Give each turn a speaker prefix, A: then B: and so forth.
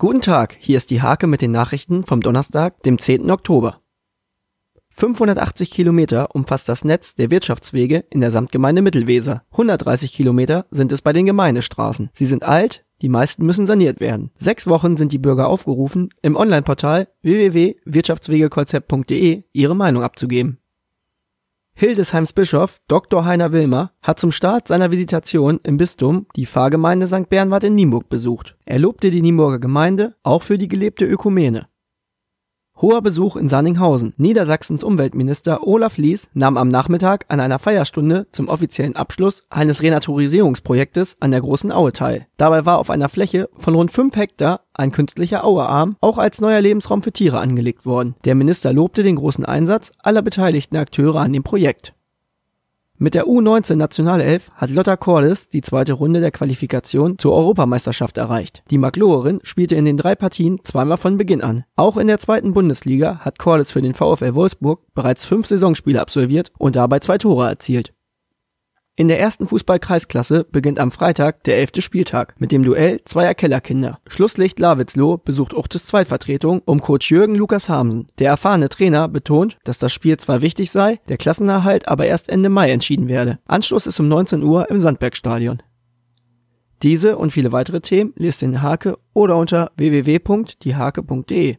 A: Guten Tag, hier ist die Hake mit den Nachrichten vom Donnerstag, dem 10. Oktober. 580 Kilometer umfasst das Netz der Wirtschaftswege in der Samtgemeinde Mittelweser. 130 Kilometer sind es bei den Gemeindestraßen. Sie sind alt, die meisten müssen saniert werden. Sechs Wochen sind die Bürger aufgerufen, im Onlineportal www.wirtschaftswegekonzept.de ihre Meinung abzugeben. Hildesheims Bischof Dr. Heiner Wilmer hat zum Start seiner Visitation im Bistum die Pfarrgemeinde St. Bernward in Nienburg besucht. Er lobte die Nienburger Gemeinde auch für die gelebte Ökumene. Hoher Besuch in Sanninghausen. Niedersachsens Umweltminister Olaf Lies nahm am Nachmittag an einer Feierstunde zum offiziellen Abschluss eines Renaturisierungsprojektes an der Großen Aue teil. Dabei war auf einer Fläche von rund 5 Hektar ein künstlicher Auearm auch als neuer Lebensraum für Tiere angelegt worden. Der Minister lobte den großen Einsatz aller beteiligten Akteure an dem Projekt. Mit der U19-Nationalelf hat Lotta Cordes die zweite Runde der Qualifikation zur Europameisterschaft erreicht. Die Maglorin spielte in den drei Partien zweimal von Beginn an. Auch in der zweiten Bundesliga hat Cordes für den VfL Wolfsburg bereits fünf Saisonspiele absolviert und dabei zwei Tore erzielt. In der ersten Fußball-Kreisklasse beginnt am Freitag der elfte Spieltag mit dem Duell zweier Kellerkinder. Schlusslicht Lawitzloh besucht Uchtes Zweitvertretung um Coach Jürgen Lukas Hamsen. Der erfahrene Trainer betont, dass das Spiel zwar wichtig sei, der Klassenerhalt aber erst Ende Mai entschieden werde. Anschluss ist um 19 Uhr im Sandbergstadion. Diese und viele weitere Themen lest in Hake oder unter www.diehake.de.